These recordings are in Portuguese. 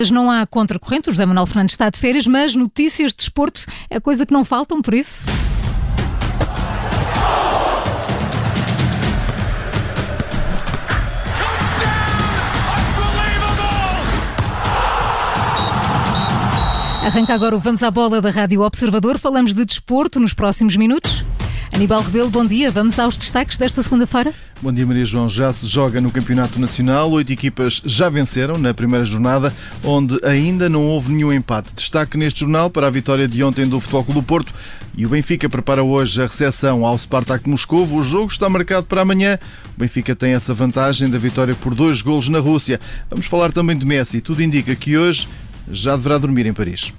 Não há contracorrente, o José Manuel Fernandes está de férias, mas notícias de desporto é coisa que não faltam, por isso. Arranca agora o Vamos à Bola da Rádio Observador. Falamos de desporto nos próximos minutos. Aníbal Rebelo, bom dia. Vamos aos destaques desta segunda-feira. Bom dia, Maria João. Já se joga no Campeonato Nacional. Oito equipas já venceram na primeira jornada, onde ainda não houve nenhum empate. Destaque neste jornal para a vitória de ontem do Futebol Clube do Porto. E o Benfica prepara hoje a recepção ao Spartak Moscou. O jogo está marcado para amanhã. O Benfica tem essa vantagem da vitória por dois golos na Rússia. Vamos falar também de Messi. Tudo indica que hoje já deverá dormir em Paris.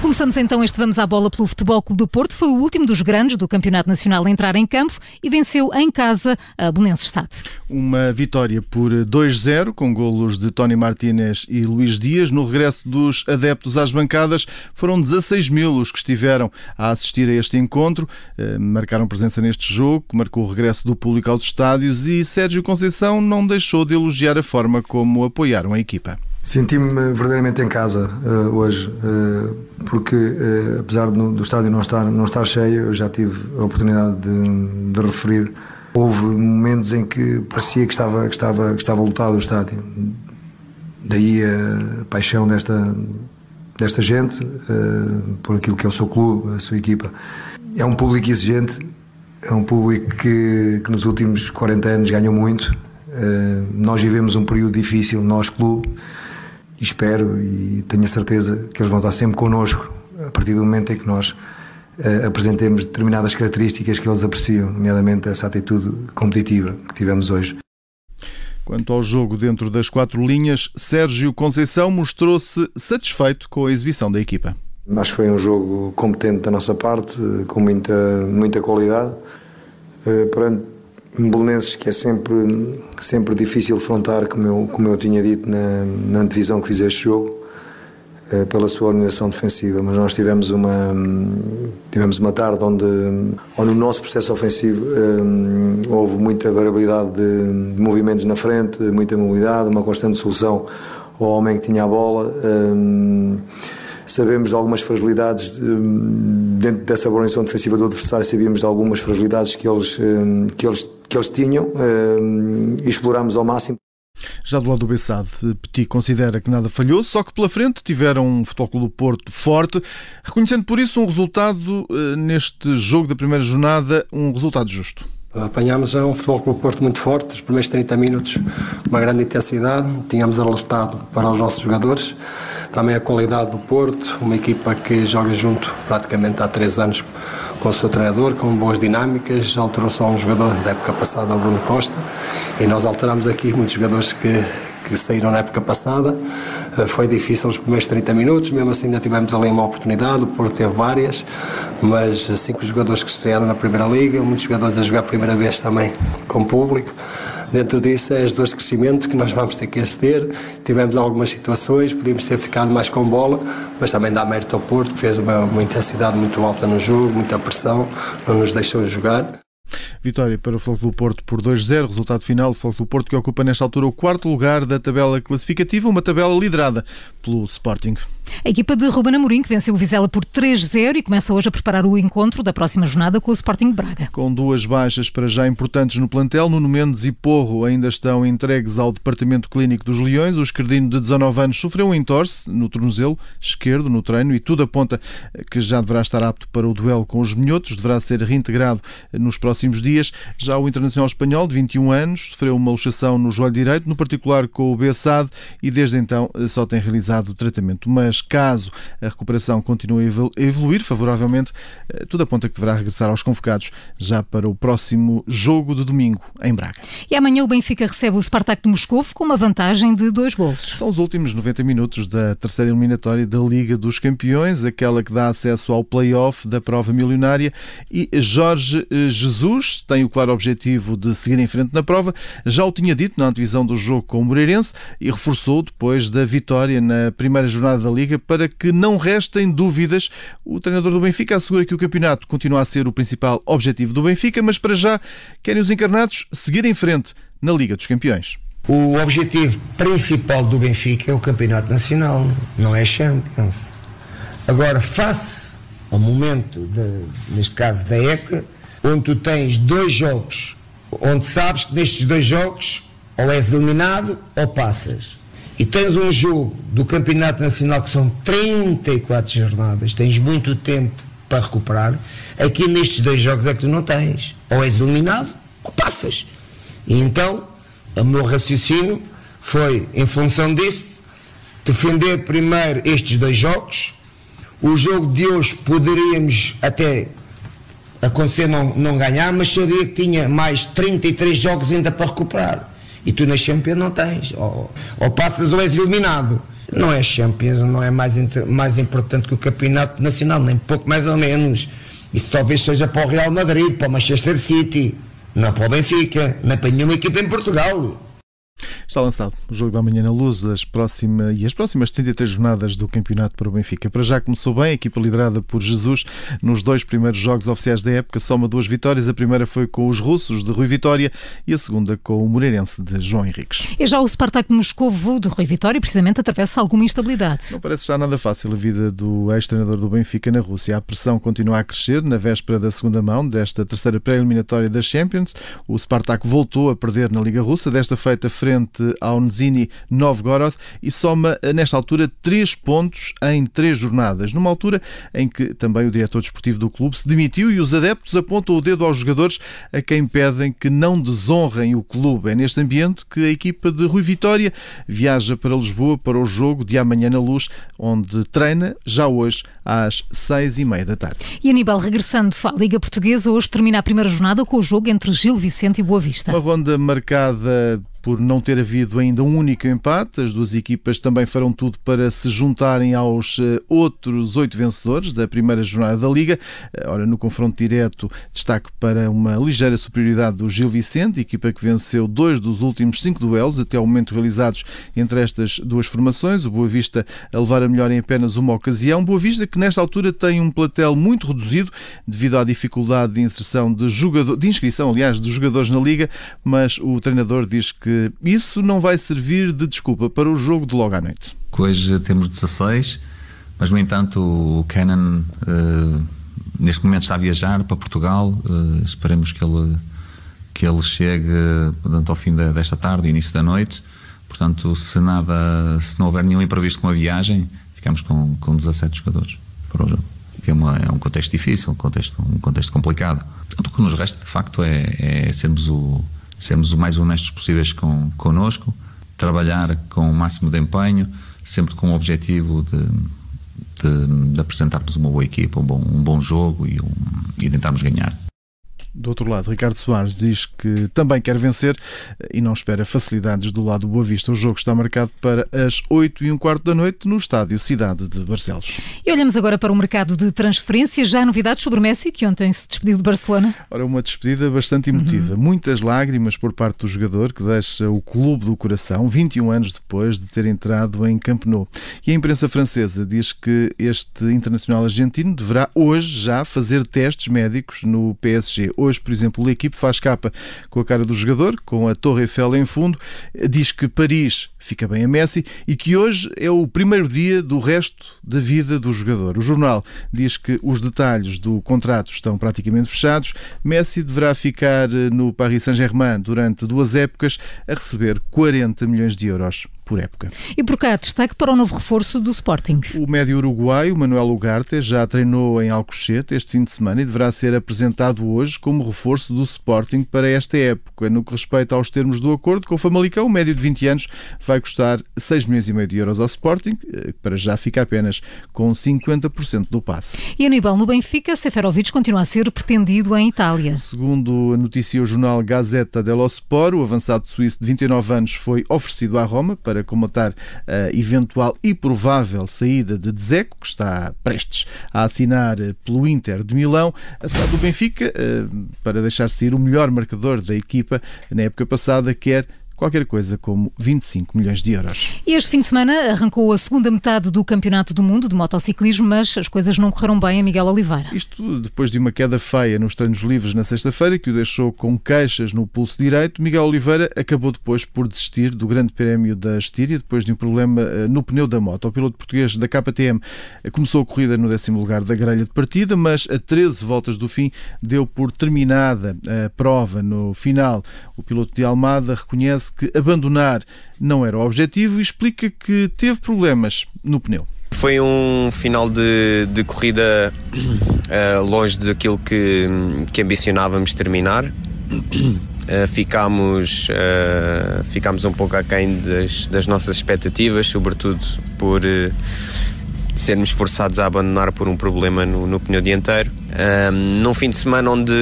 Começamos então este Vamos à Bola pelo Futebol Clube do Porto. Foi o último dos grandes do Campeonato Nacional a entrar em campo e venceu em casa a Belenenses Sade. Uma vitória por 2-0 com golos de Tony Martínez e Luís Dias. No regresso dos adeptos às bancadas, foram 16 mil os que estiveram a assistir a este encontro. Eh, marcaram presença neste jogo, marcou o regresso do público aos estádios e Sérgio Conceição não deixou de elogiar a forma como apoiaram a equipa. Senti-me verdadeiramente em casa uh, hoje, uh, porque uh, apesar do, do, estádio não estar, não estar cheio, eu já tive a oportunidade de, de, referir. Houve momentos em que parecia que estava, que estava, que estava lotado o estádio. Daí a paixão desta, desta gente por aquilo que é o seu clube, a sua equipa. É um público exigente, é um público que, que nos últimos 40 anos ganhou muito. nós vivemos um período difícil, nós, clube e espero e tenho a certeza que eles vão estar sempre connosco a partir do momento em que nós uh, apresentemos determinadas características que eles apreciam, nomeadamente essa atitude competitiva que tivemos hoje. Quanto ao jogo dentro das quatro linhas, Sérgio Conceição mostrou-se satisfeito com a exibição da equipa. Acho que foi um jogo competente da nossa parte, com muita, muita qualidade. Uh, perante Belenenses que é sempre, sempre difícil afrontar, como eu, como eu tinha dito na, na divisão que fiz este jogo, eh, pela sua organização defensiva. Mas nós tivemos uma, tivemos uma tarde onde, onde no nosso processo ofensivo eh, houve muita variabilidade de, de movimentos na frente, muita mobilidade, uma constante solução ao homem que tinha a bola. Eh, sabemos de algumas fragilidades dentro dessa organização defensiva do adversário, sabíamos de algumas fragilidades que eles, que eles que eles tinham e explorámos ao máximo. Já do lado do Bessade, Petit considera que nada falhou, só que pela frente tiveram um Futebol Clube do Porto forte, reconhecendo por isso um resultado eh, neste jogo da primeira jornada, um resultado justo. Apanhámos um Futebol Clube Porto muito forte, os primeiros 30 minutos, uma grande intensidade, tínhamos alertado para os nossos jogadores, também a qualidade do Porto, uma equipa que joga junto praticamente há três anos com o seu treinador, com boas dinâmicas, alterou só um jogador da época passada, o Bruno Costa, e nós alteramos aqui muitos jogadores que, que saíram na época passada. Eh, foi difícil os primeiros 30 minutos, mesmo assim ainda tivemos ali uma oportunidade, o Porto teve várias, mas cinco jogadores que estrearam na Primeira Liga, muitos jogadores a jogar a primeira vez também com público. Dentro disso, é as dores de crescimento que nós vamos ter que exceder. Tivemos algumas situações, podíamos ter ficado mais com bola, mas também dá mérito ao Porto, que fez uma, uma intensidade muito alta no jogo, muita pressão, não nos deixou jogar. Vitória para o Futebol do Porto por 2-0. Resultado final, o Futebol do Porto que ocupa nesta altura o quarto lugar da tabela classificativa, uma tabela liderada pelo Sporting. A equipa de Ruben Amorim, que venceu o Vizela por 3-0 e começa hoje a preparar o encontro da próxima jornada com o Sporting Braga. Com duas baixas para já importantes no plantel, Nuno Mendes e Porro ainda estão entregues ao Departamento Clínico dos Leões. O esquerdino de 19 anos sofreu um entorse no tornozelo esquerdo no treino e tudo aponta que já deverá estar apto para o duelo com os minhotos, deverá ser reintegrado nos próximos dias. Já o Internacional Espanhol, de 21 anos, sofreu uma luxação no joelho direito, no particular com o Bessade, e desde então só tem realizado o tratamento. Mas caso a recuperação continue a evoluir favoravelmente, eh, tudo aponta que deverá regressar aos convocados já para o próximo jogo de domingo em Braga. E amanhã o Benfica recebe o Spartak de Moscou com uma vantagem de dois golos. São os últimos 90 minutos da terceira eliminatória da Liga dos Campeões, aquela que dá acesso ao play-off da prova milionária e Jorge eh, Jesus tem o claro objetivo de seguir em frente na prova. Já o tinha dito na antevisão do jogo com o Moreirense e reforçou depois da vitória na primeira jornada da Liga Para que não restem dúvidas. O treinador do Benfica assegura que o campeonato continua a ser o principal objetivo do Benfica, mas para já querem os encarnados seguir em frente na Liga dos Campeões. O objetivo principal do Benfica é o Campeonato Nacional, não é Champions. Agora, face ao momento, de, neste caso da ECA, onde tu tens dois jogos, onde sabes que nestes dois jogos ou és eliminado ou passas. E tens um jogo do Campeonato Nacional que são 34 jornadas, tens muito tempo para recuperar. Aqui nestes dois jogos é que tu não tens. Ou és eliminado ou passas. E então, o meu raciocínio foi, em função disso, defender primeiro estes dois jogos. O jogo de hoje poderíamos até acontecer não, não ganhar, mas sabia que tinha mais 33 jogos ainda para recuperar. E tu na Champions não tens. Ou, ou passas ou és eliminado. Não é Champions, não é mais, mais importante que o Campeonato Nacional, nem pouco mais ou menos. Isso talvez seja para o Real Madrid, para o Manchester City, não para o Benfica, nem para nenhuma equipa em Portugal. Está lançado o jogo da manhã na luz as próxima, e as próximas 33 jornadas do campeonato para o Benfica. Para já começou bem, a equipa liderada por Jesus nos dois primeiros jogos oficiais da época, soma duas vitórias. A primeira foi com os russos de Rui Vitória e a segunda com o Moreirense de João Henriques. E já o Spartak Moscovo de Rui Vitória, precisamente, atravessa alguma instabilidade. Não parece já nada fácil a vida do ex-treinador do Benfica na Rússia. A pressão continua a crescer na véspera da segunda mão desta terceira pré-eliminatória das Champions. O Spartak voltou a perder na Liga Russa, desta feita frente ao Nizhny Novgorod e soma, eh, nesta altura, três pontos em três jornadas, numa altura em que também o diretor desportivo do clube se demitiu e os adeptos apontam o dedo aos jogadores a quem pedem que não desonrem o clube. É neste ambiente que a equipa de Rui Vitória viaja para Lisboa para o jogo de amanhã na luz, onde treina já hoje às seis e meia da tarde. E Aníbal, regressando à Liga Portuguesa, hoje termina a primeira jornada com o jogo entre Gil Vicente e Boa Vista. Uma ronda marcada por não ter havido ainda um único empate. As duas equipas também farão tudo para se juntarem aos eh, outros oito vencedores da primeira jornada da Liga. Eh, ora, no confronto direto, destaque para uma ligeira superioridade do Gil Vicente, equipa que venceu dois dos últimos cinco duelos até ao momento realizados entre estas duas formações. O Boa Vista a levar a melhor em apenas uma ocasião. Boa Vista que nesta altura tem um platel muito reduzido devido à dificuldade de inserção de, jogador, de inscrição, aliás, dos jogadores na Liga, mas o treinador diz que que isso não vai servir de desculpa para o jogo de logo à noite. Hoje temos 16, mas no entanto o Canon uh, neste momento está a viajar para Portugal. Uh, esperemos que ele, que ele chegue portanto, ao fim da, desta tarde, início da noite. Portanto, se nada, se não houver nenhum imprevisto com a viagem, ficamos com, com 17 jogadores para o jogo. Que é, uma, é um contexto difícil, um contexto, um contexto complicado. O que nos resta, de facto, é, é sermos o sermos o mais honestos possíveis com, connosco, trabalhar com o máximo de empenho, sempre com o objetivo de, de, de apresentarmos uma boa equipa, um bom, um bom jogo e, um, e tentarmos ganhar. Do outro lado, Ricardo Soares diz que também quer vencer e não espera facilidades do lado do Boa Vista. O jogo está marcado para as 8 e um quarto da noite no estádio Cidade de Barcelos. E olhamos agora para o mercado de transferências. Já há novidades sobre Messi, que ontem se despediu de Barcelona? Ora, uma despedida bastante emotiva. Uhum. Muitas lágrimas por parte do jogador que deixa o clube do coração 21 anos depois de ter entrado em Camp Nou. E a imprensa francesa diz que este internacional argentino deverá hoje já fazer testes médicos no PSG. Hoje, por exemplo, a equipe faz capa com a cara do jogador, com a Torre Eiffel em fundo, diz que Paris fica bem a Messi e que hoje é o primeiro dia do resto da vida do jogador. O jornal diz que os detalhes do contrato estão praticamente fechados. Messi deverá ficar no Paris Saint-Germain durante duas épocas a receber 40 milhões de euros por época. E por cá, destaque para o novo reforço do Sporting. O médio uruguaio, Manuel Ugarte, já treinou em Alcochete este fim de semana e deverá ser apresentado hoje como reforço do Sporting para esta época. No que respeita aos termos do acordo com o Famalicão, o médio de 20 anos vai custar 6 milhões e meio de euros ao Sporting, eh, para já fica apenas com 50% do passe. E Aníbal, no Benfica, Seferovic continua a ser pretendido em Itália. Segundo noticia o jornal Gazeta dello Sport, o avançado suíço de 29 anos foi oferecido à Roma para comatar a eventual e provável saída de Dzeko, que está prestes a assinar pelo Inter de Milão, a do Benfica, eh, para deixar sair o melhor marcador da equipa na época passada, quer qualquer coisa como 25 milhões de euros. Este fim de semana arrancou a segunda metade do Campeonato do Mundo de motociclismo, mas as coisas não correram bem a Miguel Oliveira. Isto depois de uma queda feia nos treinos livres na sexta-feira, que o deixou com queixas no pulso direito, Miguel Oliveira acabou depois por desistir do Grande Prémio da Estíria, depois de um problema eh, no pneu da moto. O piloto português da KTM eh, começou a corrida no décimo lugar da grelha de partida, mas a 13 voltas do fim deu por terminada a prova. No final, o piloto de Almada reconhece que abandonar não era o objetivo e explica que teve problemas no pneu. Foi um final de, de corrida uh, longe daquilo que, que ambicionávamos terminar. Uh, ficámos, uh, ficámos um pouco aquém das, das nossas expectativas, sobretudo por sermos forçados a abandonar por um problema no, no pneu dianteiro. Um, num fim de semana onde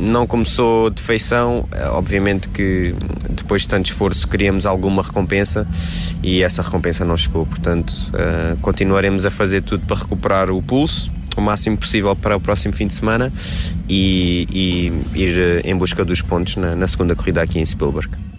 não começou de feição, obviamente que depois de tanto esforço queríamos alguma recompensa e essa recompensa não chegou, portanto uh, continuaremos a fazer tudo para recuperar o pulso o máximo possível para o próximo fim de semana e, e ir em busca dos pontos na, na segunda corrida aqui em Spielberg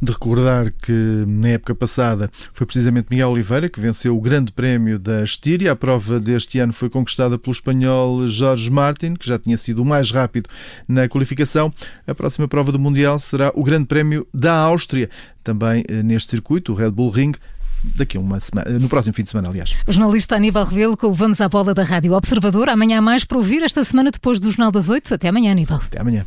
de recordar que na época passada foi precisamente Miguel Oliveira que venceu o Grande Prémio da Estíria. A prova deste ano foi conquistada pelo espanhol Jorge Martin, que já tinha sido o mais rápido na qualificação. A próxima prova do Mundial será o Grande Prémio da Áustria, também eh, neste circuito, o Red Bull Ring daqui a uma semana, no próximo fim de semana, aliás. O jornalista Aníbal Rebelo com o Vamos à Bola da Rádio Observador. Amanhã mais para ouvir esta semana depois do Jornal das Oito. Até amanhã, Aníbal. Até amanhã.